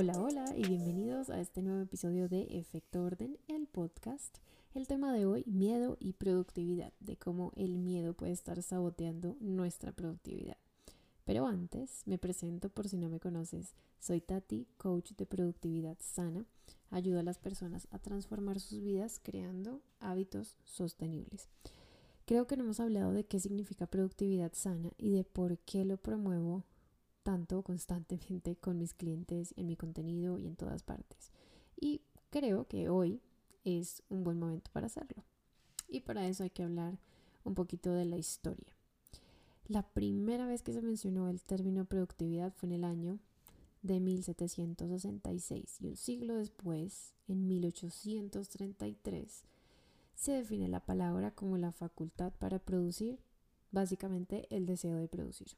Hola, hola y bienvenidos a este nuevo episodio de Efecto Orden, el podcast. El tema de hoy, miedo y productividad, de cómo el miedo puede estar saboteando nuestra productividad. Pero antes, me presento por si no me conoces. Soy Tati, coach de productividad sana. Ayudo a las personas a transformar sus vidas creando hábitos sostenibles. Creo que no hemos hablado de qué significa productividad sana y de por qué lo promuevo tanto constantemente con mis clientes, en mi contenido y en todas partes. Y creo que hoy es un buen momento para hacerlo. Y para eso hay que hablar un poquito de la historia. La primera vez que se mencionó el término productividad fue en el año de 1766 y un siglo después, en 1833, se define la palabra como la facultad para producir, básicamente el deseo de producir.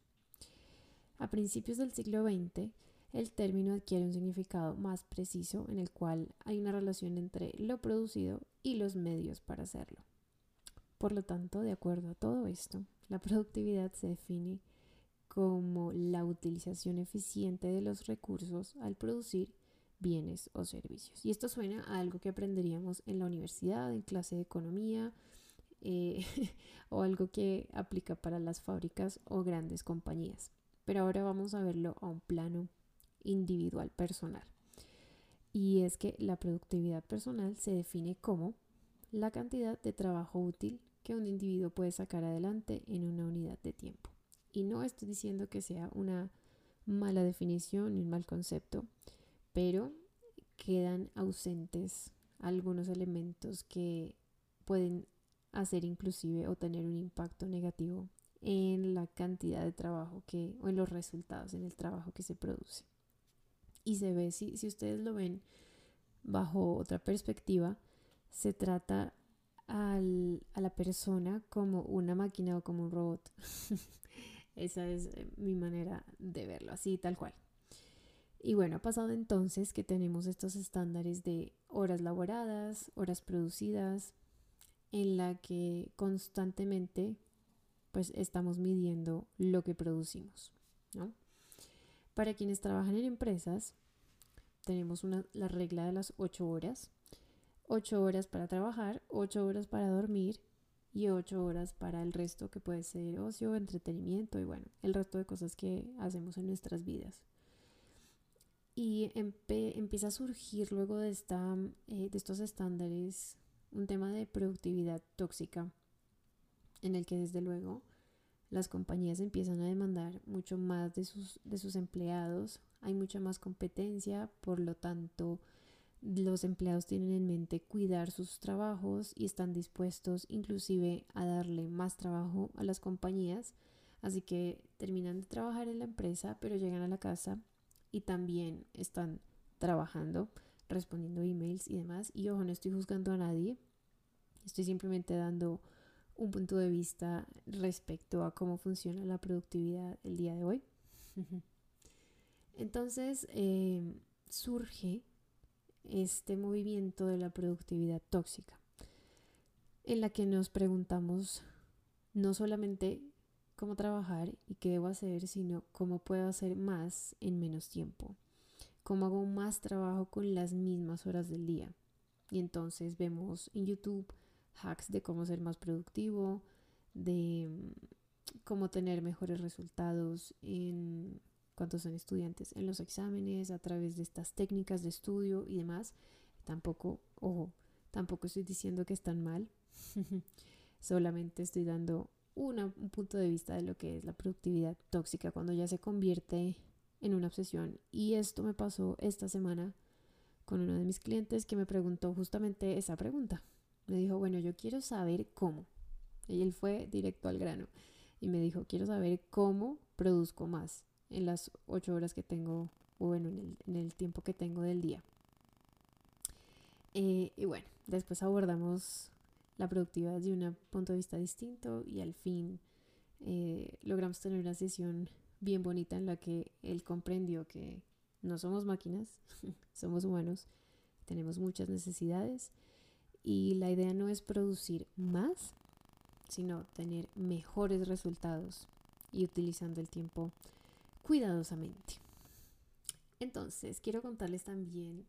A principios del siglo XX, el término adquiere un significado más preciso en el cual hay una relación entre lo producido y los medios para hacerlo. Por lo tanto, de acuerdo a todo esto, la productividad se define como la utilización eficiente de los recursos al producir bienes o servicios. Y esto suena a algo que aprenderíamos en la universidad, en clase de economía, eh, o algo que aplica para las fábricas o grandes compañías pero ahora vamos a verlo a un plano individual personal. Y es que la productividad personal se define como la cantidad de trabajo útil que un individuo puede sacar adelante en una unidad de tiempo. Y no estoy diciendo que sea una mala definición ni un mal concepto, pero quedan ausentes algunos elementos que pueden hacer inclusive o tener un impacto negativo en la cantidad de trabajo que, o en los resultados, en el trabajo que se produce. Y se ve, si, si ustedes lo ven bajo otra perspectiva, se trata al, a la persona como una máquina o como un robot. Esa es eh, mi manera de verlo, así tal cual. Y bueno, ha pasado entonces que tenemos estos estándares de horas laboradas, horas producidas, en la que constantemente pues estamos midiendo lo que producimos. ¿no? Para quienes trabajan en empresas, tenemos una, la regla de las 8 horas. 8 horas para trabajar, 8 horas para dormir y 8 horas para el resto que puede ser ocio, entretenimiento y bueno, el resto de cosas que hacemos en nuestras vidas. Y empieza a surgir luego de, esta, eh, de estos estándares un tema de productividad tóxica en el que desde luego las compañías empiezan a demandar mucho más de sus, de sus empleados, hay mucha más competencia, por lo tanto los empleados tienen en mente cuidar sus trabajos y están dispuestos inclusive a darle más trabajo a las compañías, así que terminan de trabajar en la empresa, pero llegan a la casa y también están trabajando, respondiendo emails y demás, y ojo, no estoy juzgando a nadie, estoy simplemente dando un punto de vista respecto a cómo funciona la productividad el día de hoy. Entonces em, surge este movimiento de la productividad tóxica, en la que nos preguntamos no solamente cómo trabajar y qué debo hacer, sino cómo puedo hacer más en menos tiempo, cómo hago más trabajo con las mismas horas del día. Y entonces vemos en YouTube hacks de cómo ser más productivo, de mm, cómo tener mejores resultados en cuanto son estudiantes en los exámenes, a través de estas técnicas de estudio y demás. Tampoco, ojo, tampoco estoy diciendo que están mal, solamente estoy dando un punto de vista de lo que es la productividad tóxica cuando ya se convierte en una obsesión. Y esto me pasó esta semana con uno de mis clientes que me preguntó justamente esa pregunta. Me dijo, bueno, yo quiero saber cómo. Y él fue directo al grano y me dijo, quiero saber cómo produzco más en las ocho horas que tengo, o bueno, en el, tiempo que tengo del día. Eh, y bueno, después abordamos la productividad desde un punto de vista distinto y al fin eh, logramos tener una sesión bien bonita en la que él comprendió que no somos máquinas, somos humanos, tenemos muchas necesidades y la idea no es producir más, sino tener mejores resultados y utilizando el tiempo cuidadosamente. Entonces, quiero contarles también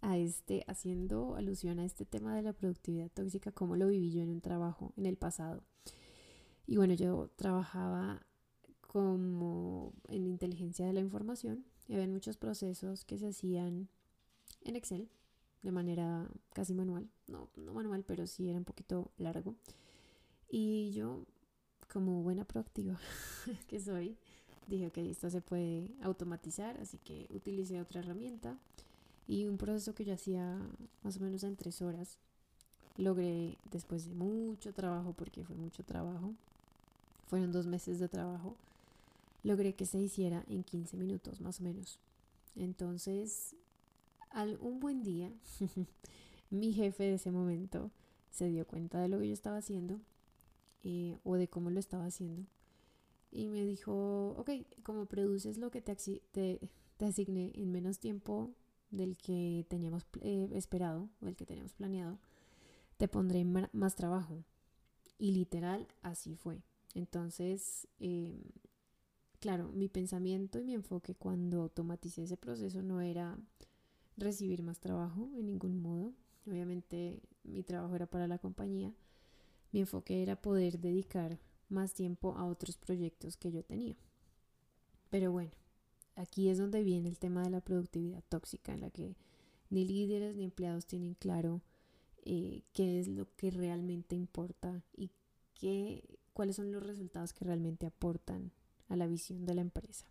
a este, haciendo alusión a este tema de la productividad tóxica, cómo lo viví yo en un trabajo en el pasado. Y bueno, yo trabajaba como en inteligencia de la información y había muchos procesos que se hacían en Excel de manera casi manual, no, no manual, pero sí era un poquito largo. Y yo, como buena proactiva que soy, dije, ok, esto se puede automatizar, así que utilicé otra herramienta y un proceso que yo hacía más o menos en tres horas. Logré, después de mucho trabajo, porque fue mucho trabajo, fueron dos meses de trabajo, logré que se hiciera en 15 minutos más o menos. Entonces, al, un buen día, mi jefe de ese momento se dio cuenta de lo que yo estaba haciendo eh, o de cómo lo estaba haciendo y me dijo, ok, como produces lo que te, te, asigné en menos tiempo del que teníamos eh, esperado o el que teníamos planeado, te pondré más trabajo. Y literal, así fue. Entonces, em, claro, mi pensamiento y mi enfoque cuando automaticé ese proceso no era recibir más trabajo en ningún modo. Obviamente mi trabajo era para la compañía. Mi enfoque era poder dedicar más tiempo a otros proyectos que yo tenía. Pero bueno, aquí es donde viene el tema de la productividad tóxica, en la que ni líderes ni empleados tienen claro eh, qué es lo que realmente importa y qué, cuáles son los resultados que realmente aportan a la visión de la empresa.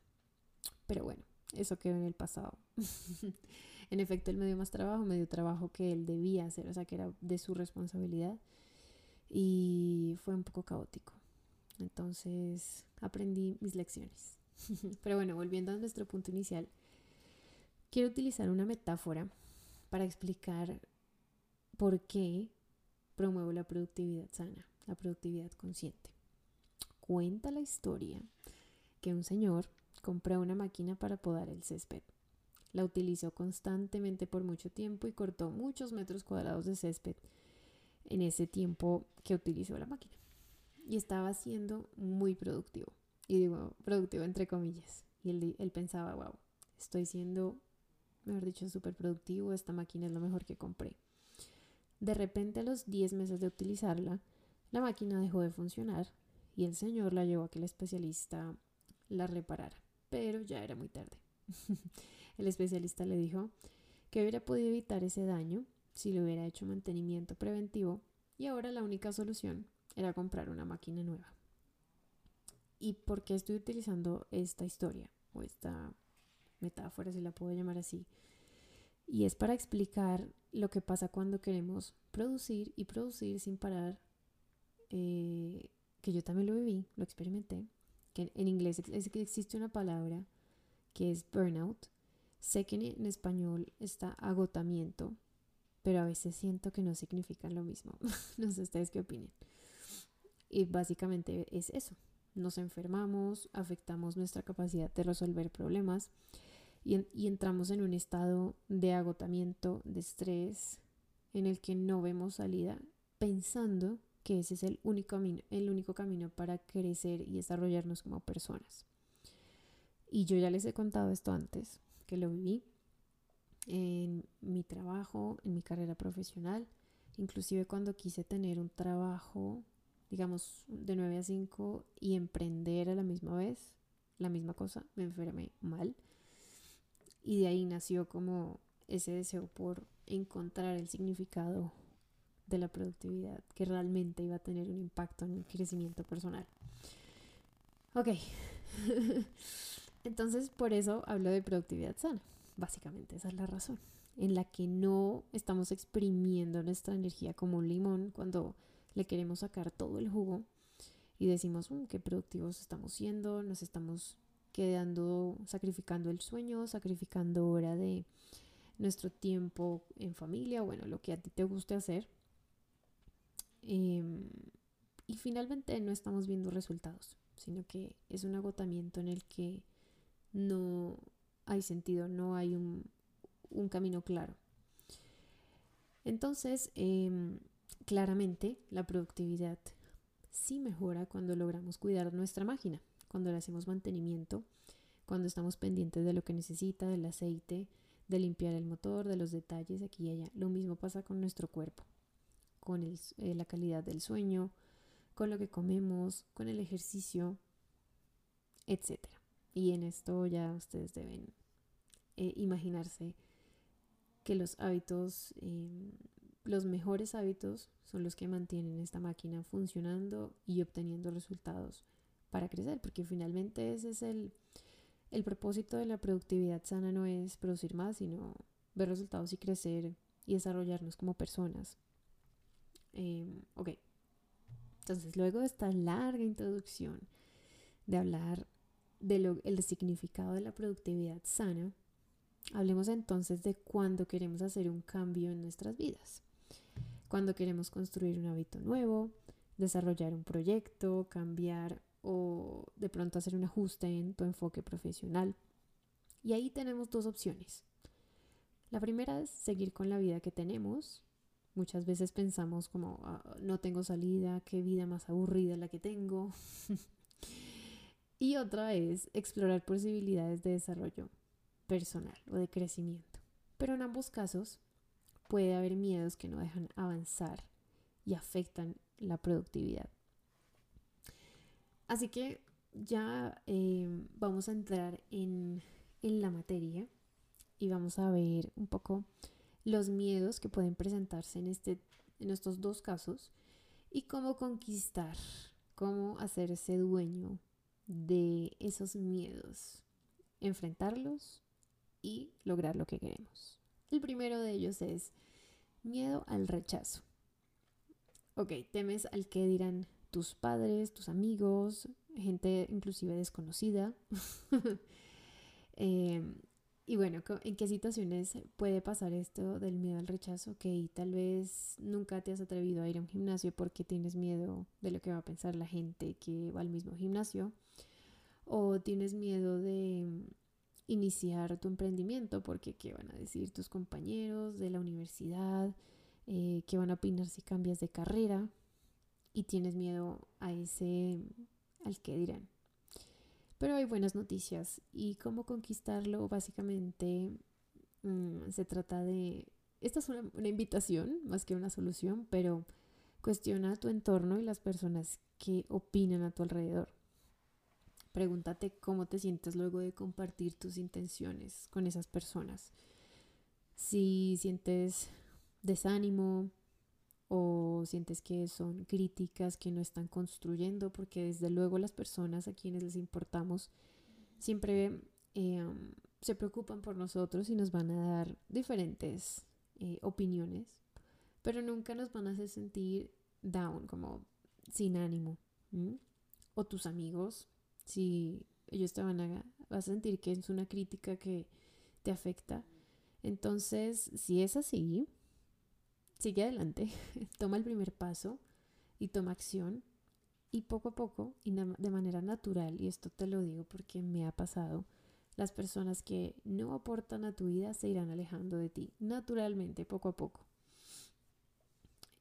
Pero bueno, eso quedó en el pasado. en efecto, él me dio más trabajo, me dio trabajo que él debía hacer, o sea, que era de su responsabilidad. Y fue un poco caótico. Entonces aprendí mis lecciones. Pero bueno, volviendo a nuestro punto inicial, quiero utilizar una metáfora para explicar por qué promuevo la productividad sana, la productividad consciente. Cuenta la historia que un señor compró una máquina para podar el césped. La utilizó constantemente por mucho tiempo y cortó muchos metros cuadrados de césped en ese tiempo que utilizó la máquina y estaba siendo muy productivo. Y digo, productivo entre comillas. Y él, pensaba, wow, estoy siendo, mejor dicho, súper productivo, esta máquina es lo mejor que compré. De repente a los 10 meses de utilizarla, la máquina dejó de funcionar y el señor la llevó a que el especialista la reparara, pero ya era muy tarde. el especialista le dijo que hubiera podido evitar ese daño si le hubiera hecho mantenimiento preventivo y ahora la única solución era comprar una máquina nueva. ¿Y por qué estoy utilizando esta historia o esta metáfora, si la puedo llamar así? Y es para explicar lo que pasa cuando queremos producir y producir sin parar, eh, que yo también lo viví, lo experimenté, que en inglés existe una palabra que es burnout. Sé que en español está agotamiento, pero a veces siento que no significan lo mismo. no sé ustedes qué opinen. Y básicamente es eso. Nos enfermamos, afectamos nuestra capacidad de resolver problemas y, entramos en un estado de agotamiento, de estrés, en el que no vemos salida, pensando que ese es el único camino, el único camino para crecer y desarrollarnos como personas. Y yo ya les he contado esto antes, que lo viví en mi trabajo, en mi carrera profesional, inclusive cuando quise tener un trabajo digamos, de 9 a 5 y emprender a la misma vez, la misma cosa, me enfermé mal. Y de ahí nació como ese deseo por encontrar el significado de la productividad que realmente iba a tener un impacto en mi crecimiento personal. Ok, entonces por eso hablo de productividad sana. Básicamente esa es la razón, en la que no estamos exprimiendo nuestra energía como un limón cuando le queremos sacar todo el jugo y decimos, mm, qué productivos estamos siendo, nos estamos quedando, sacrificando el sueño, sacrificando hora de nuestro tiempo en familia, bueno, lo que a ti te guste hacer. Em, y finalmente no estamos viendo resultados, sino que es un agotamiento en el que no hay sentido, no hay un, un camino claro. Entonces, eh, Claramente, la productividad sí mejora cuando logramos cuidar nuestra máquina, cuando le hacemos mantenimiento, cuando estamos pendientes de lo que necesita, del aceite, de limpiar el motor, de los detalles aquí y allá. Lo mismo pasa con nuestro cuerpo, con eh, la calidad del sueño, con lo que comemos, con el ejercicio, etc. Y en esto ya ustedes deben eh, imaginarse que los hábitos, em, los mejores hábitos son los que mantienen esta máquina funcionando y obteniendo resultados para crecer, porque finalmente ese es el, el propósito de la productividad sana, no es producir más, sino ver resultados y crecer y desarrollarnos como personas. Em, ok, entonces luego de esta larga introducción de hablar del significado de la productividad sana, hablemos entonces de cuando queremos hacer un cambio en nuestras vidas. Cuando queremos construir un hábito nuevo, desarrollar un proyecto, cambiar o de pronto hacer un ajuste en tu enfoque profesional. Y ahí tenemos dos opciones. La primera es seguir con la vida que tenemos. Muchas veces pensamos como, ah, no tengo salida, qué vida más aburrida la que tengo. y otra es explorar posibilidades de desarrollo personal o de crecimiento. Pero en ambos casos puede haber miedos que no dejan avanzar y afectan la productividad. Así que ya em, vamos a entrar en, en la materia y vamos a ver un poco los miedos que pueden presentarse en, este, en estos dos casos y cómo conquistar, cómo hacerse dueño de esos miedos, enfrentarlos y lograr lo que queremos. El primero de ellos es miedo al rechazo. Ok, temes al que dirán tus padres, tus amigos, gente inclusive desconocida. Em, y bueno, ¿en qué situaciones puede pasar esto del miedo al rechazo? Que tal vez nunca te has atrevido a ir a un gimnasio porque tienes miedo de lo que va a pensar la gente que va al mismo gimnasio. O tienes miedo de iniciar tu emprendimiento porque qué van a decir tus compañeros de la universidad, eh, qué van a opinar si cambias de carrera y tienes miedo a ese, al que dirán. Pero hay buenas noticias y cómo conquistarlo básicamente mm, se trata de, esta es una, una invitación más que una solución, pero cuestiona tu entorno y las personas que opinan a tu alrededor. Pregúntate cómo te sientes luego de compartir tus intenciones con esas personas. Si sientes desánimo o sientes que son críticas que no están construyendo, porque desde luego las personas a quienes les importamos siempre eh, se preocupan por nosotros y nos van a dar diferentes eh, opiniones, pero nunca nos van a hacer sentir down, como sin ánimo. O tus amigos si ellos te van a, a sentir que es una crítica que te afecta. Entonces, si es así, sigue adelante, toma el primer paso y toma acción y poco a poco y de manera natural, y esto te lo digo porque me ha pasado, las personas que no aportan a tu vida se irán alejando de ti, naturalmente, poco a poco.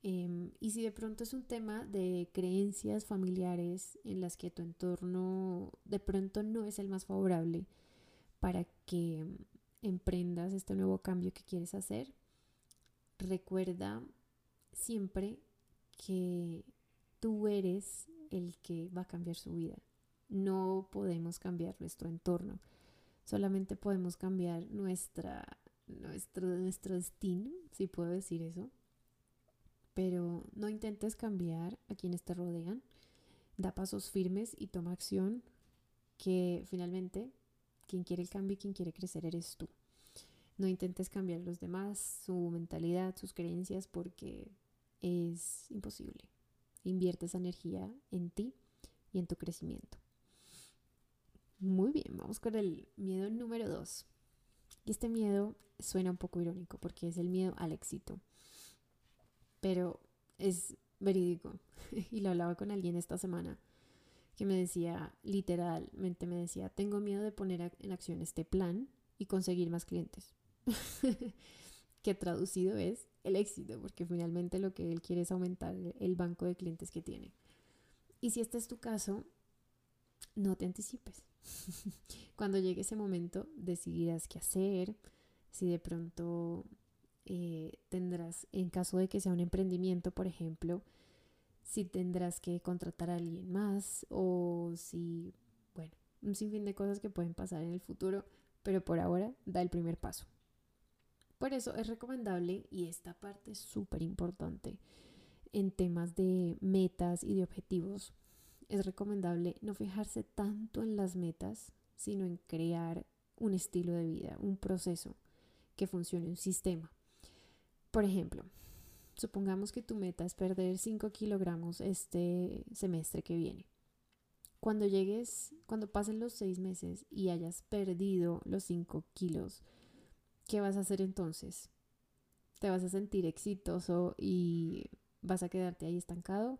Em, y si de pronto es un tema de creencias familiares en las que tu entorno de pronto no es el más favorable para que emprendas este nuevo cambio que quieres hacer, recuerda siempre que tú eres el que va a cambiar su vida. No podemos cambiar nuestro entorno, solamente podemos cambiar nuestra, nuestro, nuestro destino, si puedo decir eso pero no intentes cambiar a quienes te rodean. Da pasos firmes y toma acción que finalmente quien quiere el cambio y quien quiere crecer eres tú. No intentes cambiar los demás, su mentalidad, sus creencias, porque es imposible. Invierte esa energía en ti y en tu crecimiento. Muy bien, vamos con el miedo número dos. Y este miedo suena un poco irónico porque es el miedo al éxito pero es verídico. y lo hablaba con alguien esta semana que me decía, literalmente me decía, tengo miedo de poner en acción este plan y conseguir más clientes. que traducido es el éxito, porque finalmente lo que él quiere es aumentar el banco de clientes que tiene. Y si este es tu caso, no te anticipes. Cuando llegue ese momento decidirás qué hacer, si de pronto eh, tendrás, en caso de que sea un emprendimiento, por ejemplo, si tendrás que contratar a alguien más o si, bueno, un sinfín de cosas que pueden pasar en el futuro, pero por ahora da el primer paso. Por eso es recomendable, y esta parte es súper importante en temas de metas y de objetivos, es recomendable no fijarse tanto en las metas, sino en crear un estilo de vida, un proceso que funcione, un sistema. Por ejemplo, supongamos que tu meta es perder 5 kilogramos este semestre que viene. Cuando llegues, cuando pasen los 6 meses y hayas perdido los 5 kilos, ¿qué vas a hacer entonces? ¿Te vas a sentir exitoso y vas a quedarte ahí estancado?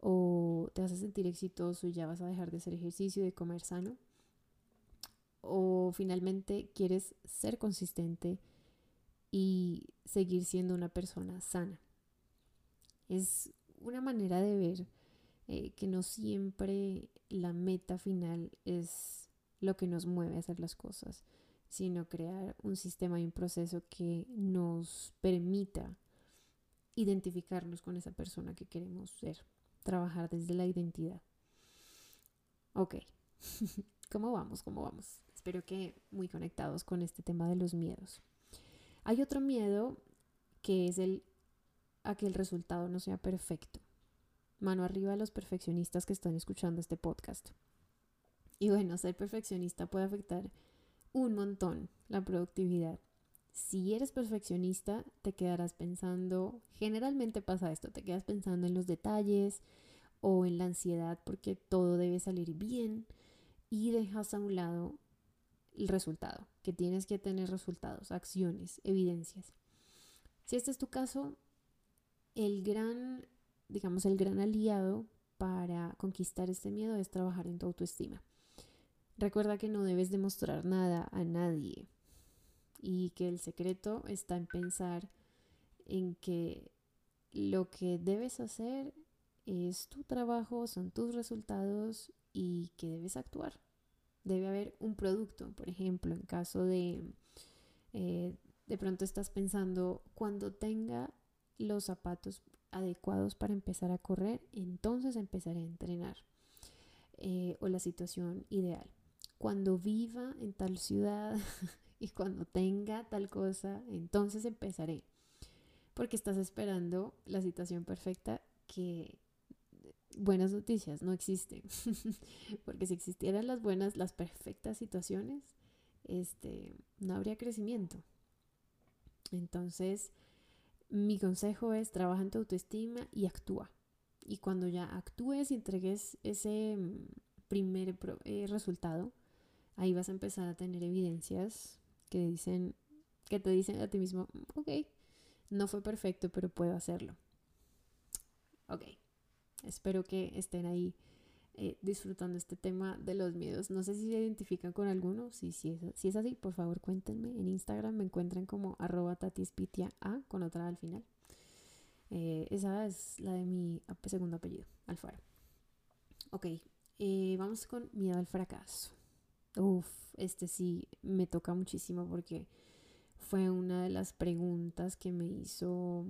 ¿O te vas a sentir exitoso y ya vas a dejar de hacer ejercicio y de comer sano? ¿O finalmente quieres ser consistente y seguir siendo una persona sana? Es una manera de ver eh, que no siempre la meta final es lo que nos mueve a hacer las cosas sino crear un sistema y un proceso que nos permita identificarnos con esa persona que queremos ser, trabajar desde la identidad. Ok, ¿cómo vamos? ¿Cómo vamos? Espero que muy conectados con este tema de los miedos. Hay otro miedo que es el a que el resultado no sea perfecto. Mano arriba a los perfeccionistas que están escuchando este podcast. Y bueno, ser perfeccionista puede afectar un montón la productividad. Si eres perfeccionista, te quedarás pensando, generalmente pasa esto, te quedas pensando en los detalles o en la ansiedad porque todo debe salir bien y dejas a un lado el resultado, que tienes que tener resultados, acciones, evidencias. Si este es tu caso, el gran, digamos, el gran aliado para conquistar este miedo es trabajar en tu autoestima. Recuerda que no debes demostrar nada a nadie y que el secreto está en pensar en que lo que debes hacer es tu trabajo, son tus resultados y que debes actuar. Debe haber un producto, por ejemplo, en caso de eh, de pronto estás pensando cuando tenga los zapatos adecuados para empezar a correr, entonces empezaré a entrenar. Eh, o la situación ideal cuando viva en tal ciudad y cuando tenga tal cosa, entonces empezaré. Porque estás esperando la situación perfecta que buenas noticias no existen. Porque si existieran las buenas, las perfectas situaciones, este, no habría crecimiento. Entonces, mi consejo es trabaja en tu autoestima y actúa. Y cuando ya actúes y entregues ese mm, primer eh, resultado, ahí vas a empezar a tener evidencias que dicen, que te dicen a ti mismo, ok, no fue perfecto, pero puedo hacerlo. Ok, espero que estén ahí eh, disfrutando este tema de los miedos. No sé si se identifican con alguno, si, es así, por favor cuéntenme. En Instagram me encuentran como arroba tatispitia a con otra al final. Eh, esa es la de mi segundo apellido, Alfaro. Ok, eh, vamos con miedo al fracaso. Uf, este sí me toca muchísimo porque fue una de las preguntas que me hizo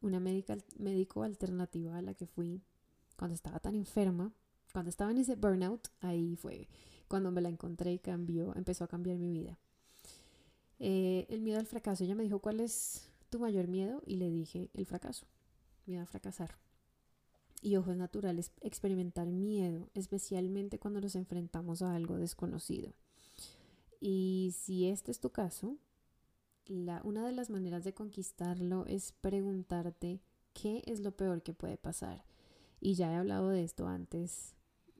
una médica, médico alternativa a la que fui cuando estaba tan enferma. Cuando estaba en ese burnout, ahí fue cuando me la encontré y cambió, empezó a cambiar mi vida. Eh, el miedo al fracaso. Ella me dijo, ¿cuál es tu mayor miedo? Y le dije, el fracaso, miedo a fracasar. Y ojo, es natural experimentar miedo, especialmente cuando nos enfrentamos a algo desconocido. Y si este es tu caso, la, una de las maneras de conquistarlo es preguntarte qué es lo peor que puede pasar. Y ya he hablado de esto antes.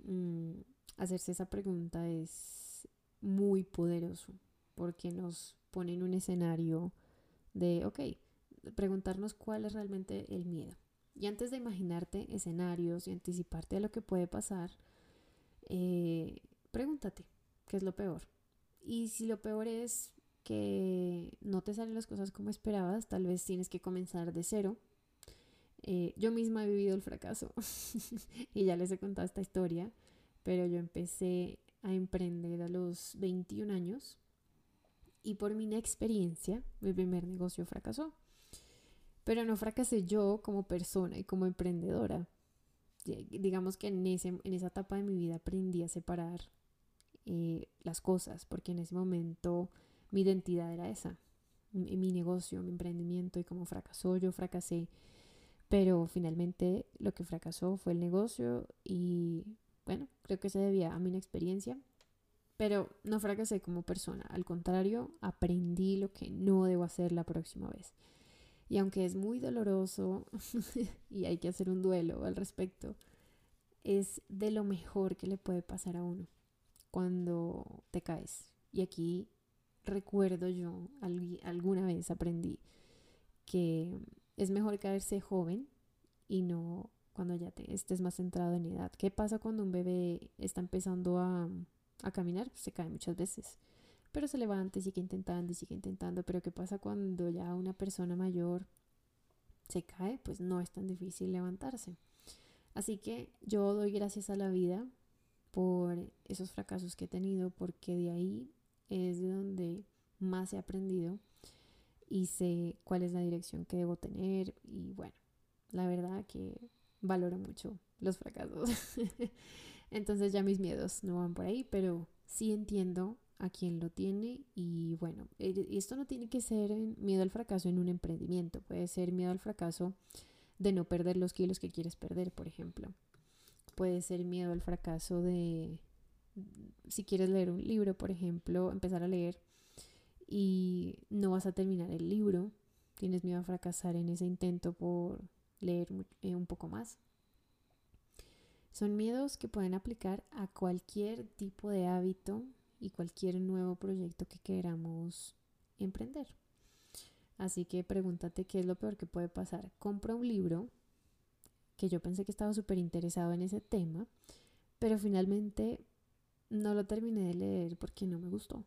Mm, hacerse esa pregunta es muy poderoso porque nos pone en un escenario de, ok, preguntarnos cuál es realmente el miedo. Y antes de imaginarte escenarios y anticiparte a lo que puede pasar, eh, pregúntate, ¿qué es lo peor? Y si lo peor es que no te salen las cosas como esperabas, tal vez tienes que comenzar de cero. Eh, yo misma he vivido el fracaso y ya les he contado esta historia, pero yo empecé a emprender a los 21 años y por mi inexperiencia mi primer negocio fracasó. Pero no fracasé yo como persona y como emprendedora. Digamos que en, ese, en esa etapa de mi vida aprendí a separar eh, las cosas, porque en ese momento mi identidad era esa, mi, mi negocio, mi emprendimiento y como fracasó, yo fracasé. Pero finalmente lo que fracasó fue el negocio y bueno, creo que se debía a mi inexperiencia, pero no fracasé como persona, al contrario, aprendí lo que no debo hacer la próxima vez. Y aunque es muy doloroso y hay que hacer un duelo al respecto, es de lo mejor que le puede pasar a uno cuando te caes. Y aquí recuerdo yo, alguna vez aprendí que es mejor caerse joven y no cuando ya te estés más centrado en edad. ¿Qué pasa cuando un bebé está empezando a, a caminar? Se cae muchas veces, pero se levanta y sigue intentando y sigue intentando. Pero ¿qué pasa cuando ya una persona mayor se cae? Pues no es tan difícil levantarse. Así que yo doy gracias a la vida por esos fracasos que he tenido, porque de ahí es de donde más he aprendido y sé cuál es la dirección que debo tener y bueno, la verdad que valoro mucho los fracasos. Entonces ya mis miedos no van por ahí, pero sí entiendo a quién lo tiene y bueno, eh, esto no tiene que ser miedo al fracaso en un emprendimiento, puede ser miedo al fracaso de no perder los kilos que quieres perder, por ejemplo. Puede ser miedo al fracaso de, si quieres leer un libro, por ejemplo, empezar a leer y no vas a terminar el libro, tienes miedo a fracasar en ese intento por leer eh, un poco más. Son miedos que pueden aplicar a cualquier tipo de hábito y cualquier nuevo proyecto que queramos emprender. Así que pregúntate qué es lo peor que puede pasar. Compra un libro que yo pensé que estaba súper interesado en ese tema, pero finalmente no lo terminé de leer porque no me gustó.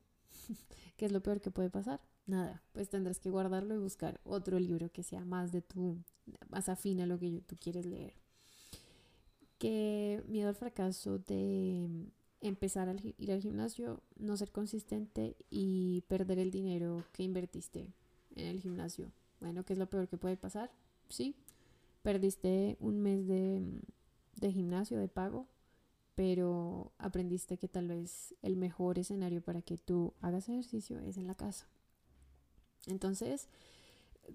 ¿Qué es lo peor que puede pasar? Nada, pues tendrás que guardarlo y buscar otro libro que sea más de tu, más afín a lo que tú quieres leer. Que miedo al fracaso de empezar a ir al gimnasio, no ser consistente y perder el dinero que invertiste en el gimnasio. Bueno, ¿qué es lo peor que puede pasar? Sí, perdiste un mes de, de gimnasio, de pago, pero aprendiste que tal vez el mejor escenario para que tú hagas ejercicio es en la casa. Entonces,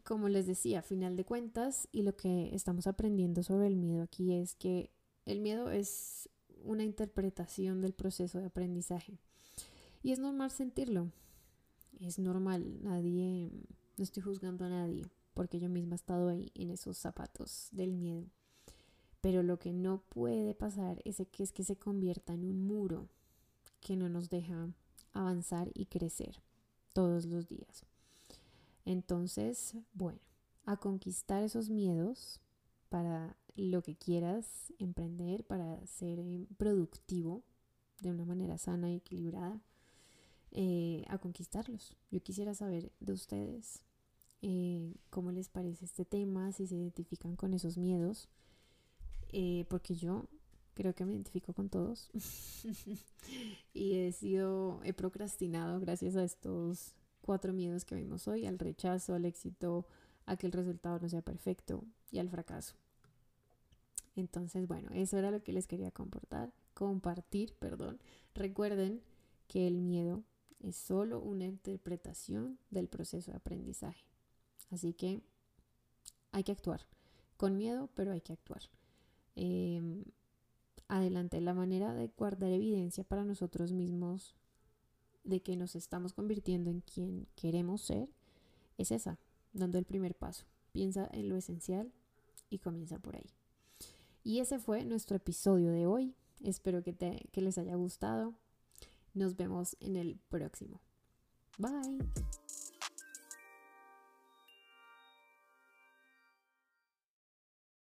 como les decía, final de cuentas, y lo que estamos aprendiendo sobre el miedo aquí es que el miedo es una interpretación del proceso de aprendizaje. Y es normal sentirlo. Es normal. Nadie, no estoy juzgando a nadie, porque yo misma he estado ahí en esos zapatos del miedo. Pero lo que no puede pasar es que, es que se convierta en un muro que no nos deja avanzar y crecer todos los días. Entonces, bueno, a conquistar esos miedos para lo que quieras emprender, para ser eh, productivo de una manera sana y equilibrada, eh, a conquistarlos. Yo quisiera saber de ustedes eh, cómo les parece este tema, si se identifican con esos miedos, porque yo creo que me identifico con todos y he sido, he procrastinado gracias a estos cuatro miedos que vimos hoy, al rechazo, al éxito, a que el resultado no sea perfecto y al fracaso. Entonces, bueno, eso era lo que les quería comportar, compartir, perdón. Recuerden que el miedo es solo una interpretación del proceso de aprendizaje. Así que hay que actuar. Con miedo, pero hay que actuar. Em, adelante, la manera de guardar evidencia para nosotros mismos de que nos estamos convirtiendo en quien queremos ser es esa, dando el primer paso. Piensa en lo esencial y comienza por ahí. Y ese fue nuestro episodio de hoy. Espero que, te, que les haya gustado. Nos vemos en el próximo. Bye.